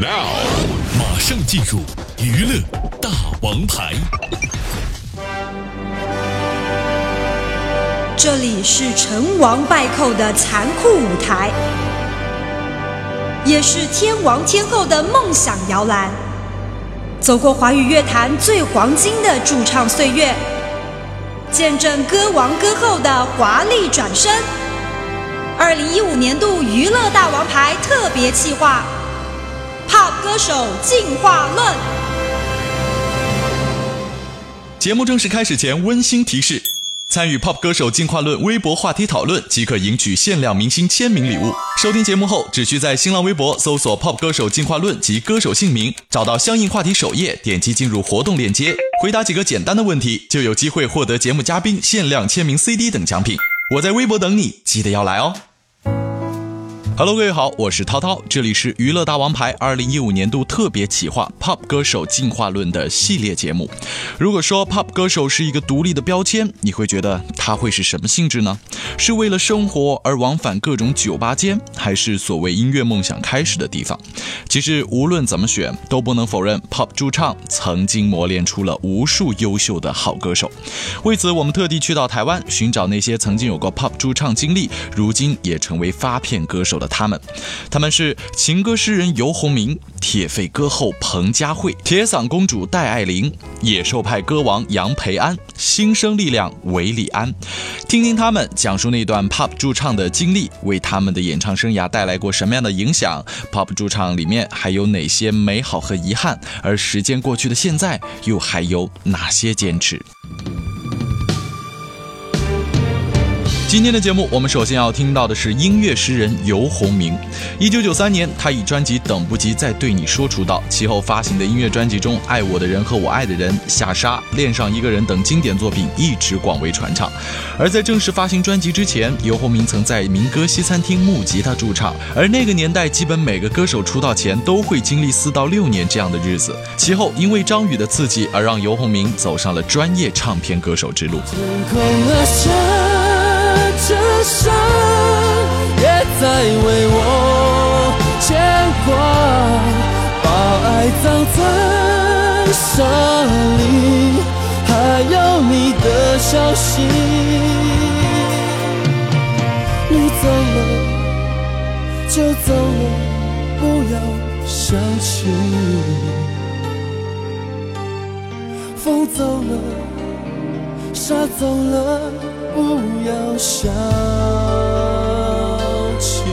Now，马上进入娱乐大王牌。这里是成王败寇的残酷舞台，也是天王天后的梦想摇篮。走过华语乐坛最黄金的驻唱岁月，见证歌王歌后的华丽转身。二零一五年度娱乐大王牌特别企划，Pop 歌手进化论。节目正式开始前，温馨提示：参与 Pop 歌手进化论微博话题讨论，即可赢取限量明星签名礼物。收听节目后，只需在新浪微博搜索 “Pop 歌手进化论”及歌手姓名，找到相应话题首页，点击进入活动链接，回答几个简单的问题，就有机会获得节目嘉宾限量签名 CD 等奖品。我在微博等你，记得要来哦。Hello，各位好，我是涛涛，这里是娱乐大王牌二零一五年度特别企划 Pop 歌手进化论的系列节目。如果说 Pop 歌手是一个独立的标签，你会觉得它会是什么性质呢？是为了生活而往返各种酒吧间，还是所谓音乐梦想开始的地方？其实无论怎么选，都不能否认 Pop 驻唱曾经磨练出了无数优秀的好歌手。为此，我们特地去到台湾，寻找那些曾经有过 Pop 驻唱经历，如今也成为发片歌手的他们。他们是情歌诗人游鸿明、铁肺歌后彭佳慧、铁嗓公主戴爱玲、野兽派歌王杨培安、新生力量韦礼安。听听他们讲述那段 Pop 驻唱的经历，为他们的演唱生涯带来过什么样的影响？Pop 驻唱里面还有哪些美好和遗憾？而时间过去的现在，又还有哪些坚持？今天的节目，我们首先要听到的是音乐诗人游鸿明。一九九三年，他以专辑《等不及再对你说》出道，其后发行的音乐专辑中，《爱我的人和我爱的人》、《下沙》、《恋上一个人》等经典作品一直广为传唱。而在正式发行专辑之前，游鸿明曾在民歌西餐厅木吉他驻唱。而那个年代，基本每个歌手出道前都会经历四到六年这样的日子。其后，因为张宇的刺激，而让游鸿明走上了专业唱片歌手之路。这伤也在为我牵挂，把爱葬在沙里，还有你的消息。你走了就走了，不要想起。风走了，沙走了。不要想起。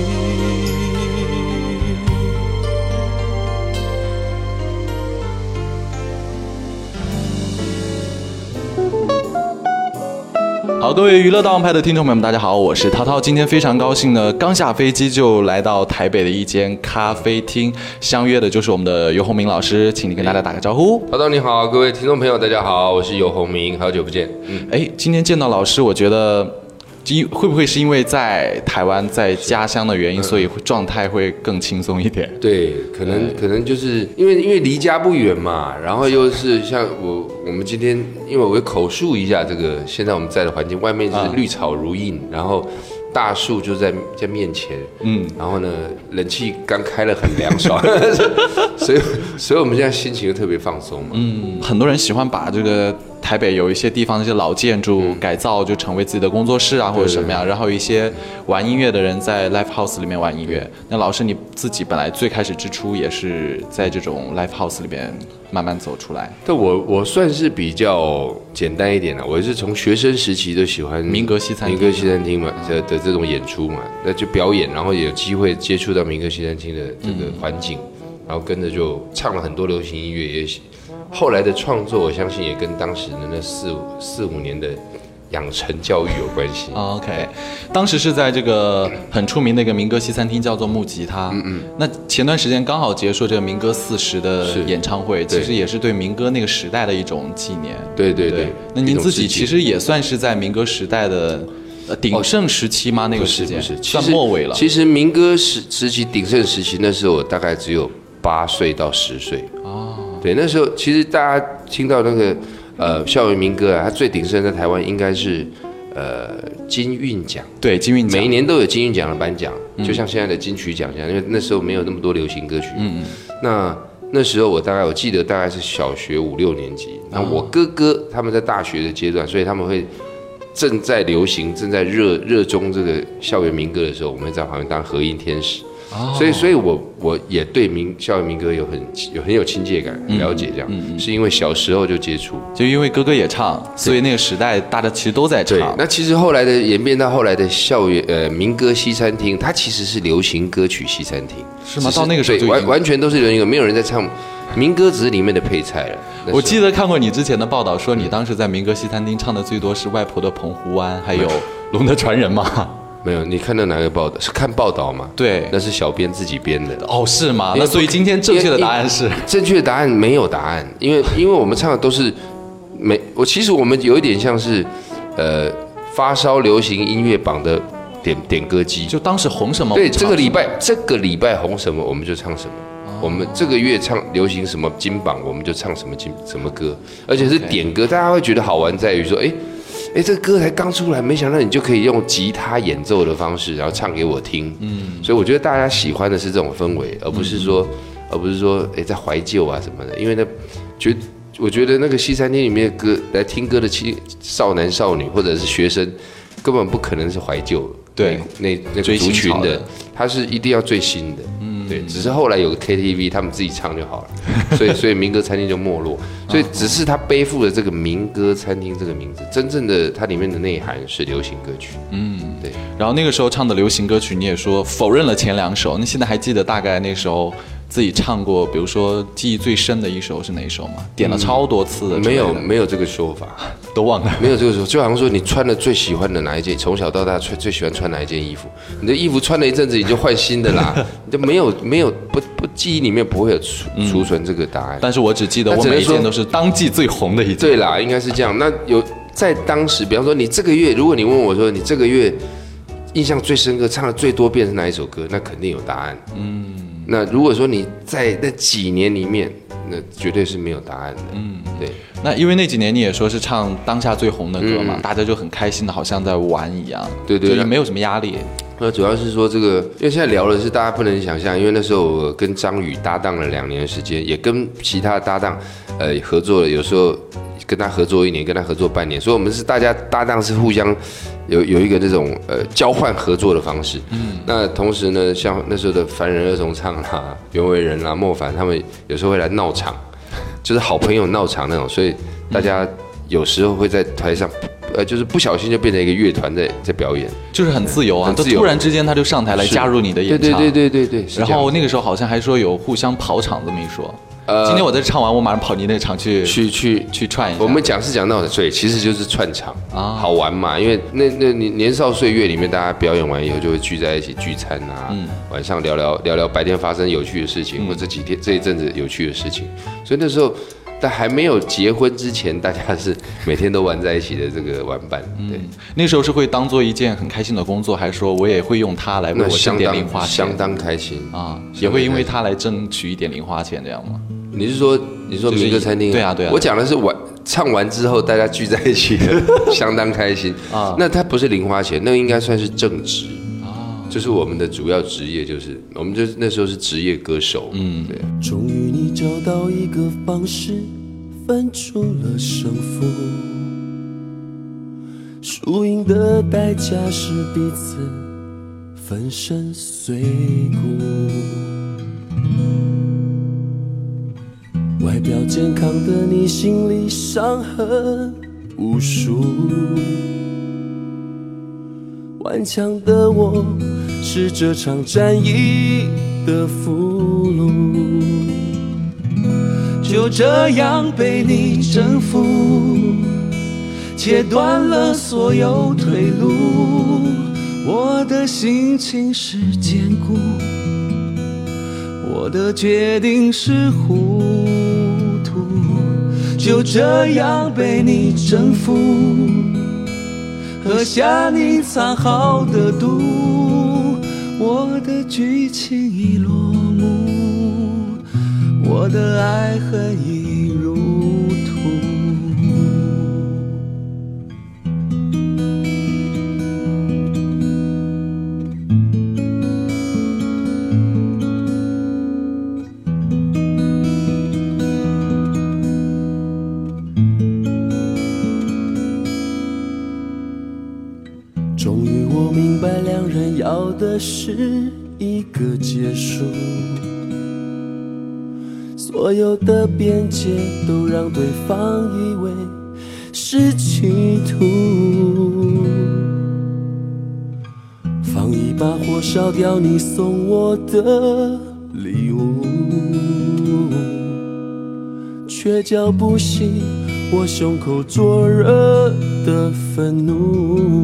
好，各位娱乐大王派的听众朋友们，大家好，我是涛涛。今天非常高兴呢，刚下飞机就来到台北的一间咖啡厅，相约的就是我们的游鸿明老师，请你跟大家打个招呼。涛涛你好，各位听众朋友大家好，我是游鸿明，好久不见。嗯，哎，今天见到老师，我觉得。因会不会是因为在台湾在家乡的原因，所以状态会更轻松一点？对，可能可能就是因为因为离家不远嘛，然后又是像我我们今天，因为我会口述一下这个现在我们在的环境，外面是绿草如茵，然后。大树就在在面前，嗯，然后呢，冷气刚开了很凉爽，所以所以我们现在心情就特别放松嘛。嗯，很多人喜欢把这个台北有一些地方那些老建筑改造，就成为自己的工作室啊，或者什么样。然后一些玩音乐的人在 live house 里面玩音乐。那老师你自己本来最开始之初也是在这种 live house 里面。慢慢走出来。但我我算是比较简单一点的，我是从学生时期就喜欢民歌西餐民歌西餐厅嘛的的这种演出嘛，那就表演，然后有机会接触到民歌西餐厅的这个环境，然后跟着就唱了很多流行音乐，也后来的创作，我相信也跟当时的那四五四五年的。养成教育有关系。OK，当时是在这个很出名的一个民歌西餐厅，叫做木吉他。嗯嗯。那前段时间刚好结束这个民歌四十的演唱会，其实也是对民歌那个时代的一种纪念。对对对。那您自己其实也算是在民歌时代的鼎盛时期吗？那个时间是算末尾了。其实民歌时时期鼎盛时期，那时候我大概只有八岁到十岁。哦。对，那时候其实大家听到那个。呃，校园民歌啊，它最鼎盛在台湾应该是，呃，金韵奖。对，金韵奖每一年都有金韵奖的颁奖，就像现在的金曲奖一样，因为那时候没有那么多流行歌曲。嗯嗯。那那时候我大概我记得大概是小学五六年级，那我哥哥他们在大学的阶段，所以他们会正在流行、正在热热衷这个校园民歌的时候，我们会在旁边当和音天使。所以，所以我我也对民校园民歌有很有很有亲切感，很了解这样，是因为小时候就接触。就因为哥哥也唱，所以那个时代大家其实都在对唱，。那其实后来的演变到后来的校园呃民歌西餐厅，它其实是流行歌曲西餐厅，只是吗到那个时候就完完全都是流行歌，没有人在唱民歌，只是里面的配菜了。我记得看过你之前的报道，说你当时在民歌西餐厅唱的最多是外婆的《澎湖湾》，还有《龙的传人》嘛？没有，你看到哪个报道？是看报道吗？对那是小编自己编的。哦，是吗？那所以今天正确的答案是，正确的答案没有答案，因为因为我们唱的都是没我其实我们有一点像是呃发烧流行音乐榜的点点歌机，就当时红什么？对这个礼拜这个礼拜红什么我们就唱什么。我们这个月唱流行什么金榜，我们就唱什么金什么歌，而且是点歌，大家会觉得好玩在于说，哎，哎，这个歌才刚出来，没想到你就可以用吉他演奏的方式，然后唱给我听。嗯，所以我觉得大家喜欢的是这种氛围，而不是说，而不是说，哎，在怀旧啊什么的，因为那觉我觉得那个西餐厅里面的歌来听歌的青少男少女或者是学生，根本不可能是怀旧，对那那个族群的，他是一定要最新的。嗯，对，只是后来有个 KTV，他们自己唱就好了，所以所以民歌餐厅就没落，所以只是他背负了这个民歌餐厅这个名字，真正的它里面的内涵是流行歌曲。嗯，对。然后那个时候唱的流行歌曲，你也说否认了前两首，那现在还记得大概那时候自己唱过，比如说记忆最深的一首是哪一首吗？点了超多次的没有没有这个说法，都忘了。没有这个说，就好像说你穿的最喜欢的哪一件，从小到大穿最喜欢穿哪一件衣服，你的衣服穿了一阵子，你就换新的啦，你就没有没有不不记忆里面不会有储储存这个答案。但是我只记得我每一件都是当季最红的一件。对啦，应该是这样。那有在当时，比方说你这个月，如果你问我说你这个月印象最深刻、唱的最多遍是哪一首歌，那肯定有答案。嗯，那如果说你在那几年里面，那绝对是没有答案的。嗯，对。那因为那几年你也说是唱当下最红的歌嘛，大家就很开心的，好像在玩一样。嗯对对就没有什么压力。那主要是说这个，因为现在聊的是大家不能想象，因为那时候我跟张宇搭档了两年的时间，也跟其他的搭档呃合作了，有时候跟他合作一年，跟他合作半年，所以我们是大家搭档是互相有有一个这种呃交换合作的方式。嗯，那同时呢，像那时候的凡人二重唱啦、袁惟仁啦、莫凡他们有时候会来闹场，就是好朋友闹场那种，所以大家有时候会在台上。呃，就是不小心就变成一个乐团在在表演，就是很自由啊，由突然之间他就上台来加入你的演唱。对对对对对对。然后那个时候好像还说有互相跑场这么一说。呃今天我在这唱完，我马上跑你那个场去去去去串一下。我们讲是讲到的，对，其实就是串场啊好玩嘛。因为那那年年少岁月里面，大家表演完以后就会聚在一起聚餐啊，嗯晚上聊聊聊聊白天发生有趣的事情，或者这几天这一阵子有趣的事情。所以那时候，在还没有结婚之前，大家是每天都玩在一起的这个玩伴，对，那时候是会当做一件很开心的工作，还是说我也会用它来为我相点零花钱？相当开心。啊，也会因为它来争取一点零花钱，这样吗？你是说你说民歌餐厅？对啊对啊我讲的是玩唱完之后大家聚在一起的，相当开心。啊。那它不是零花钱，那应该算是正职。啊，就是我们的主要职业，就是我们就那时候是职业歌手，嗯，对。终于你找到一个方式分出了胜负，输赢的代价是彼此粉身碎骨。外表健康的你，心里伤痕无数。顽强的我是这场战役的俘虏，就这样被你征服，切断了所有退路。我的心情是坚固，我的决定是糊涂，就这样被你征服。喝下你藏好的毒，我的剧情已落幕，我的爱恨已入是一个结束，所有的边界都让对方以为是企图。放一把火烧掉你送我的礼物，却叫不醒我胸口灼热的愤怒。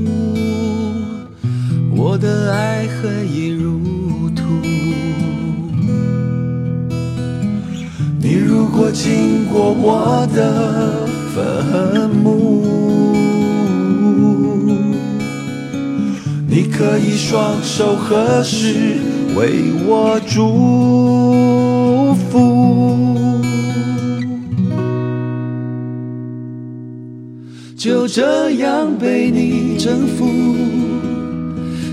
我的爱恨已如土。你如果经过我的坟墓，你可以双手合十为我祝福。就这样被你征服。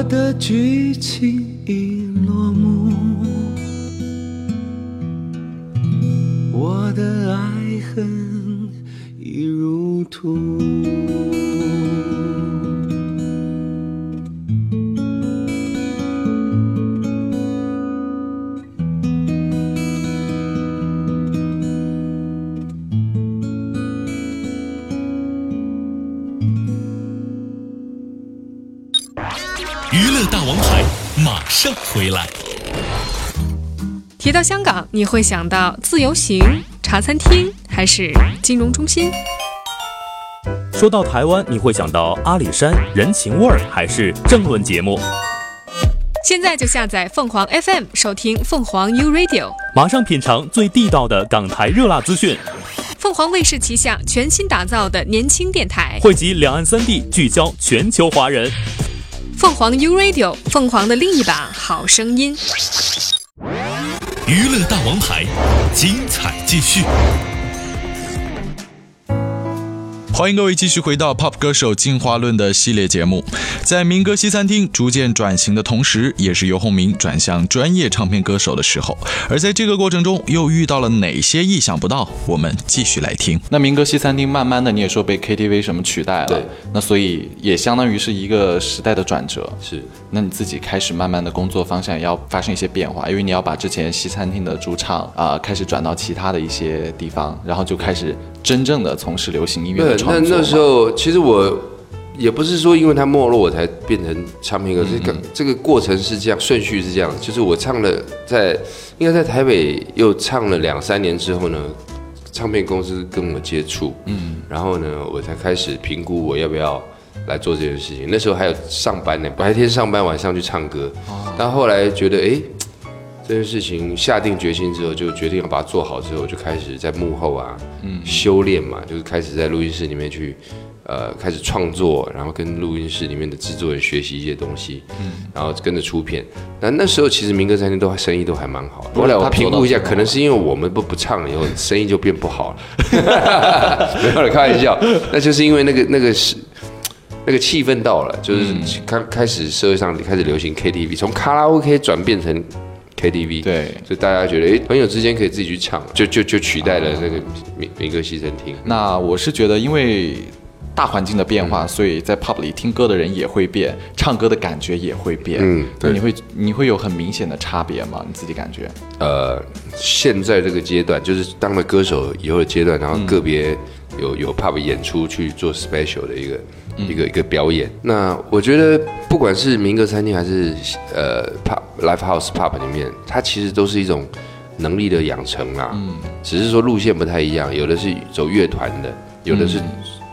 我的剧情已落幕，我的爱恨已入土。到香港，你会想到自由行、茶餐厅还是金融中心？说到台湾，你会想到阿里山、人情味儿还是政论节目？现在就下载凤凰 FM 收听凤凰 U Radio，马上品尝最地道的港台热辣资讯。凤凰卫视旗下全新打造的年轻电台，汇集两岸三地，聚焦全球华人。凤凰 U Radio，凤凰的另一把好声音。娱乐大王牌，精彩继续。欢迎各位继续回到 Pop 歌手进化论的系列节目。在民歌西餐厅逐渐转型的同时，也是游鸿明转向专业唱片歌手的时候。而在这个过程中，又遇到了哪些意想不到？我们继续来听。那民歌西餐厅慢慢的，你也说被 KTV 什么取代了，对，那所以也相当于是一个时代的转折。是，那你自己开始慢慢的工作方向也要发生一些变化，因为你要把之前西餐厅的驻唱啊、开始转到其他的一些地方，然后就开始真正的从事流行音乐对的，创作。那那时候其实我也不是说因为它没落我才变成唱片歌，这个这个过程是这样，顺序是这样，就是我唱了在应该在台北又唱了两三年之后呢，唱片公司跟我接触，嗯，然后呢，我才开始评估我要不要来做这件事情。那时候还有上班呢，白天上班，晚上去唱歌，但后来觉得哎。这件事情下定决心之后，就决定要把它做好之后，就开始在幕后啊，嗯，修炼嘛，就是开始在录音室里面去，呃，开始创作，然后跟录音室里面的制作人学习一些东西，嗯，然后跟着出片。那那时候其实民歌餐厅都生意都还蛮好的。后来我评估一下，可能是因为我们不不唱了以后，生意就变不好了。没有了，开玩笑，那就是因为那个那个是。那个气氛到了，就是开开始社会上开始流行 KTV，从卡拉 OK 转变成 KTV，对所以大家觉得，哎，朋友之间可以自己去唱，就就就取代了那个民民歌西餐厅。那我是觉得，因为大环境的变化，所以在 pub 里听歌的人也会变，唱歌的感觉也会变。嗯对你会你会有很明显的差别吗？你自己感觉？呃，现在这个阶段，就是当了歌手以后的阶段，然后个别有有 pub 演出去做 special 的一个、一个一个表演。那我觉得不管是民歌餐厅还是呃 pub live house pub 里面，它其实都是一种能力的养成啦。嗯，只是说路线不太一样，有的是走乐团的，有的是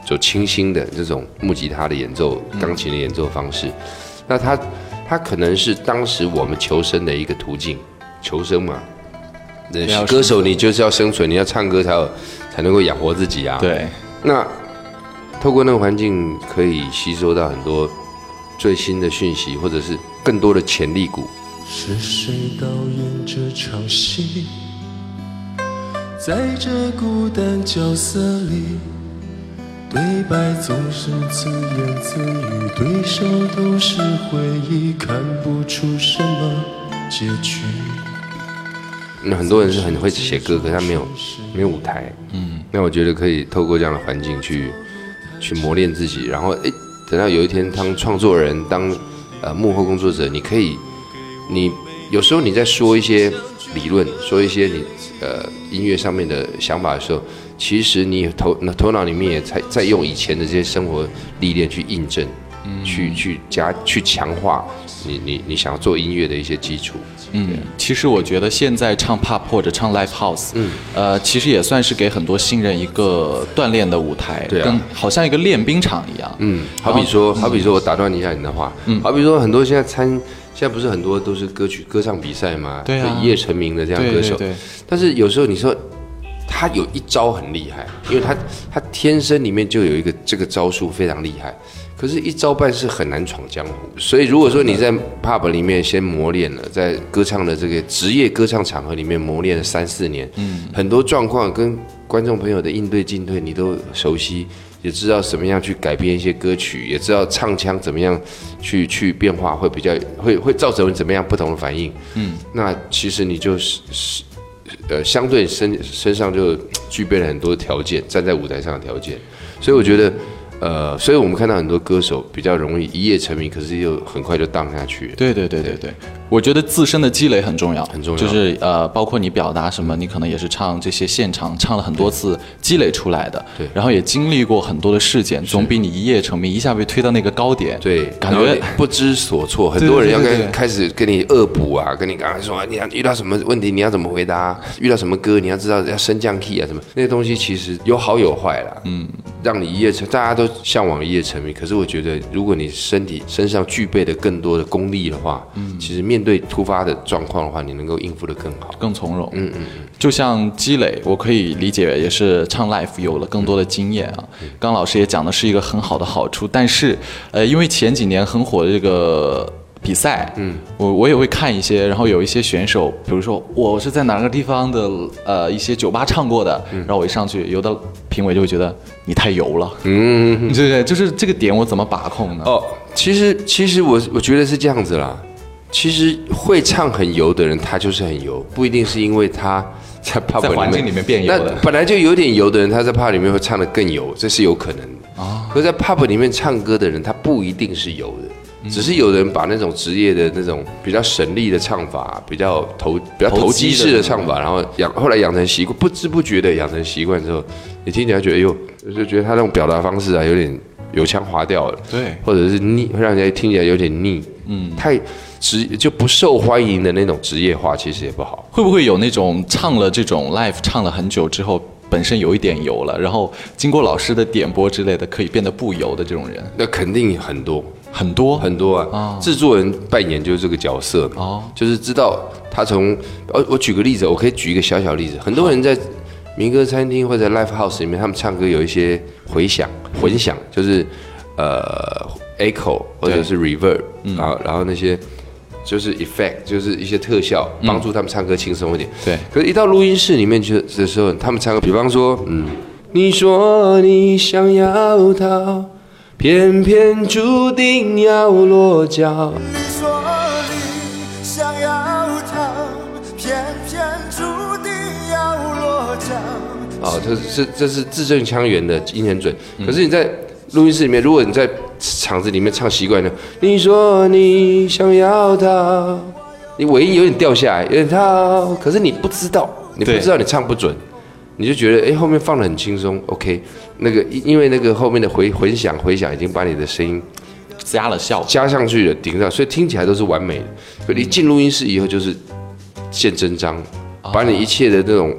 走清新的这种木吉他的演奏、钢琴的演奏方式。那它它可能是当时我们求生的一个途径，求生嘛。那歌手你就是要生存，你要唱歌才有才能够养活自己啊。对，那透过那个环境，可以吸收到很多最新的讯息，或者是更多的潜力股。是谁导演这场戏？在这孤单角色里，对白总是自言自语，对手都是回忆，看不出什么结局。那很多人是很会写歌，可是他没有没有舞台。嗯，那我觉得可以透过这样的环境去去磨练自己，然后诶，等到有一天当创作人，当呃幕后工作者，你可以，你有时候你在说一些理论，说一些你呃音乐上面的想法的时候，其实你头头脑里面也在在用以前的这些生活历练去印证，去去加去强化你你你想要做音乐的一些基础。嗯，其实我觉得现在唱 pop 或者唱 live house，嗯，呃，其实也算是给很多新人一个锻炼的舞台，对啊。跟好像一个练兵场一样。嗯，好比说，好比说我打断一下你的话，嗯，好比说很多现在参，现在不是很多都是歌曲歌唱比赛嘛，对啊。一夜成名的这样歌手，对对。但是有时候你说他有一招很厉害，因为他他天生里面就有一个这个招数非常厉害，可是，一招半式很难闯江湖。所以，如果说你在 pub 里面先磨练了，在歌唱的这个职业歌唱场合里面磨练了三四年，嗯，很多状况跟观众朋友的应对进退你都熟悉，也知道怎么样去改编一些歌曲，也知道唱腔怎么样去去变化，会比较会会造成怎么样不同的反应，嗯，那其实你就是是呃相对身身上就具备了很多条件，站在舞台上的条件，所以我觉得。呃，所以我们看到很多歌手比较容易一夜成名，可是又很快就荡下去。了。对对对对对，我觉得自身的积累很重要，很重要。就是呃，包括你表达什么，你可能也是唱这些现场唱了很多次积累出来的，对。然后也经历过很多的事件，总比你一夜成名一下被推到那个高点，对，感觉不知所措，很多人要对对对。跟开始跟你恶补啊，跟你刚才说你要遇到什么问题，你要怎么回答，遇到什么歌，你要知道要升降 key 啊什么。那些东西，其实有好有坏啦。嗯，让你一夜成，大家都向往一夜成名，可是我觉得，如果你身体身上具备的更多的功力的话，嗯，其实面对突发的状况的话，你能够应付的更好。更从容。嗯嗯就像积累，我可以理解，也是唱 live 有了更多的经验啊。刚老师也讲的是一个很好的好处，但是呃，因为前几年很火的这个。比赛，嗯，我我也会看一些，然后有一些选手，比如说我是在哪个地方的呃一些酒吧唱过的，然后我一上去，有的评委就会觉得你太油了，嗯，对对，就是这个点我怎么把控呢？哦，其实其实我我觉得是这样子啦。其实会唱很油的人，他就是很油，不一定是因为他 在 pub 在环境里面变油的那本来就有点油的人，他在 pub 里面会唱的更油，这是有可能的。啊，可是在 pub 里面唱歌的人，他不一定是油的。只是有人把那种职业的那种比较省力的唱法，比较投比较投机式的唱法，然后养后来养成习惯，不知不觉的养成习惯之后，你听起来觉得哎呦，就觉得他那种表达方式啊，有点油腔滑调了。对。或者是腻，会让人家听起来有点腻，嗯，太职就不受欢迎的那种职业化，其实也不好。会不会有那种唱了这种 live 唱了很久之后，本身有一点油了，然后经过老师的点拨之类的，可以变得不油的这种人？那肯定很多很多。很多啊，制作人扮演就是这个角色嘛，哦。就是知道他从，呃，我举个例子，我可以举一个小小例子，很多人在民歌餐厅或者 live house 里面，他们唱歌有一些回响、混响，就是呃 echo 或者是 reverb，然后然后那些。就是 effect，就是一些特效，帮助他们唱歌轻松一点。对。可是，一到录音室里面去的时候，他们唱歌，比方说，嗯，你说你想要逃，偏偏注定要落脚。你说你想要逃，偏偏注定要落脚。哦，这是这是字正腔圆的音很准。可是你在录音室里面，如果你在场子里面唱习惯了，你说你想要逃，你尾音有点掉下来，有点逃，可是你不知道，你不知道你唱不准，你就觉得哎后面放的很轻松，OK，那个因因为那个后面的回混响回响已经把你的声音加了效果。加上去了顶上，所以听起来都是完美的。可你进录音室以后就是见真章，把你一切的那种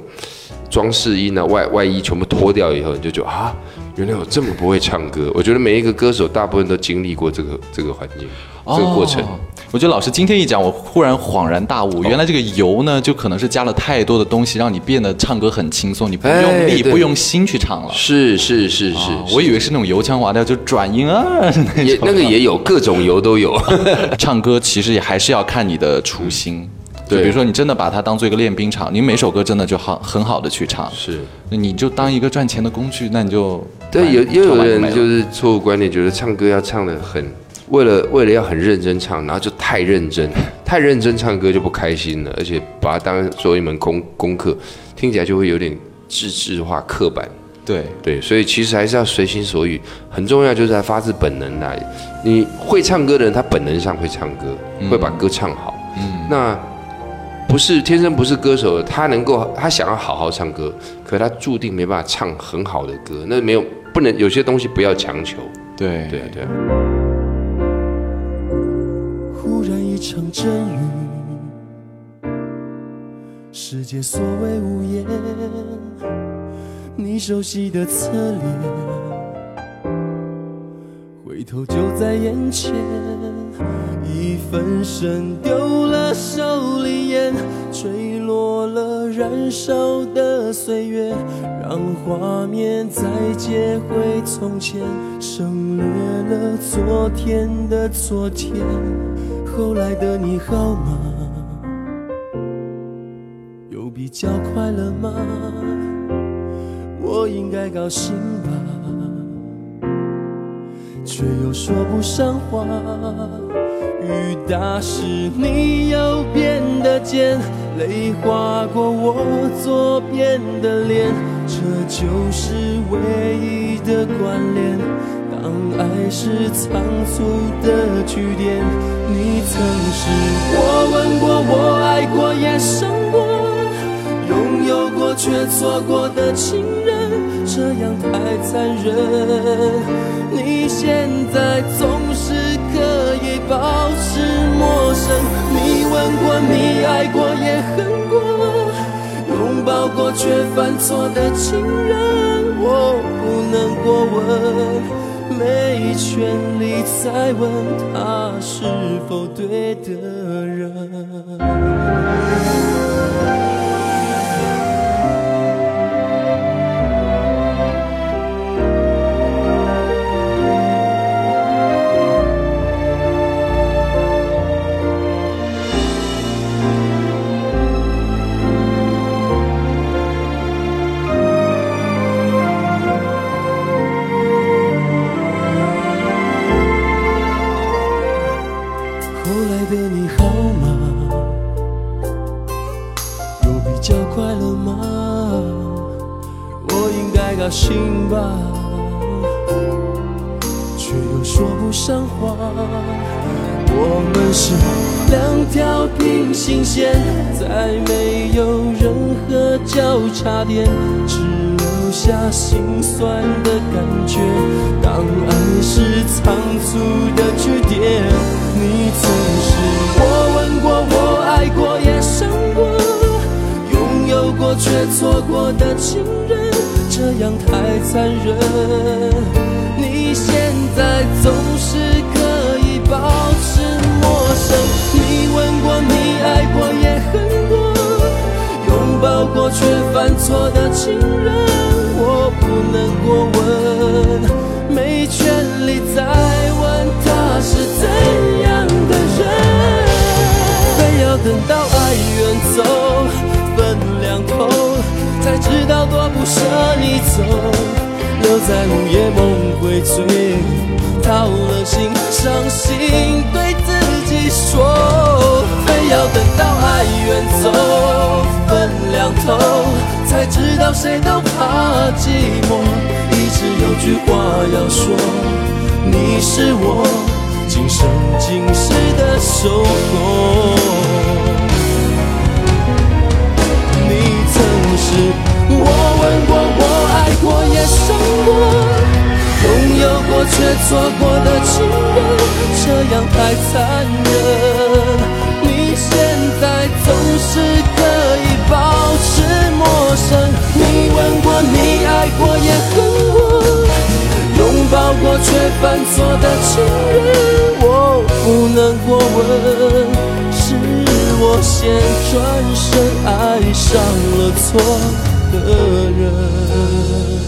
装饰音啊、外外衣全部脱掉以后，你就觉得啊，原来我这么不会唱歌。我觉得每一个歌手大部分都经历过这个这个环境、这个过程。哦我觉得老师今天一讲，我忽然恍然大悟，原来这个油呢，就可能是加了太多的东西，让你变得唱歌很轻松，你不用力、哎不用心去唱了。是是是是，哦我以为是那种油腔滑调，就转音啊。也那个也有各种油都有。唱歌其实也还是要看你的初心。就对比如说你真的把它当做一个练兵场，你每首歌真的就好很好的去唱，是。那你就当一个赚钱的工具，那你就对，有完也有人就是错误观念，觉得唱歌要唱的很，为了为了要很认真唱，然后就太认真，太认真唱歌就不开心了，而且把它当做一门功功课，听起来就会有点自制化、刻板。对对，所以其实还是要随心所欲，很重要，就是要发自本能来。你会唱歌的人，他本能上会唱歌，会把歌唱好。嗯，那不是天生不是歌手，他能够他想要好好唱歌，可他注定没办法唱很好的歌。那没有不能有些东西不要强求。对对啊，对啊。忽然一场阵雨，世界所谓无言，你熟悉的侧脸，回头就在眼前。一分神丢了手里烟，吹落了燃烧的岁月，让画面再接回从前，省略了昨天的昨天。后来的你好吗？有比较快乐吗？我应该高兴吧，却又说不上话。雨打湿你右边的肩，泪划过我左边的脸，这就是唯一的关联。当爱是仓促的句点，你曾是我吻过、我爱过、也伤过，拥有过却错过的情人，这样太残忍。你现在总是可以保持陌生，你吻过、你爱过、也恨过，拥抱过却犯错的情人，我不能过问。没权利再问他是否对的人。叫快乐吗？我应该高兴吧，却又说不上话。我们是两条平行线，再没有任何交叉点，只留下心酸的感觉。当爱是仓促的句点，你曾是我吻过、我爱过、我却错过的情人，这样太残忍。你现在总是可以保持陌生，你吻过、你爱过、也恨过，拥抱过却犯错的情人，我不能过道多不舍你走。留在午夜梦回醉，掏了心，伤心对自己说，非要等到爱远走，分两头，才知道谁都怕寂寞。一直有句话要说，你是我今生今世的守候。你曾是我吻过、我爱过、也伤过，拥有过却错过的情人，这样太残忍。你现在总是可以保持陌生。你问过，你爱过，也恨我，拥抱过却犯错的情人，我不能过问，是我先转身爱上了错的人，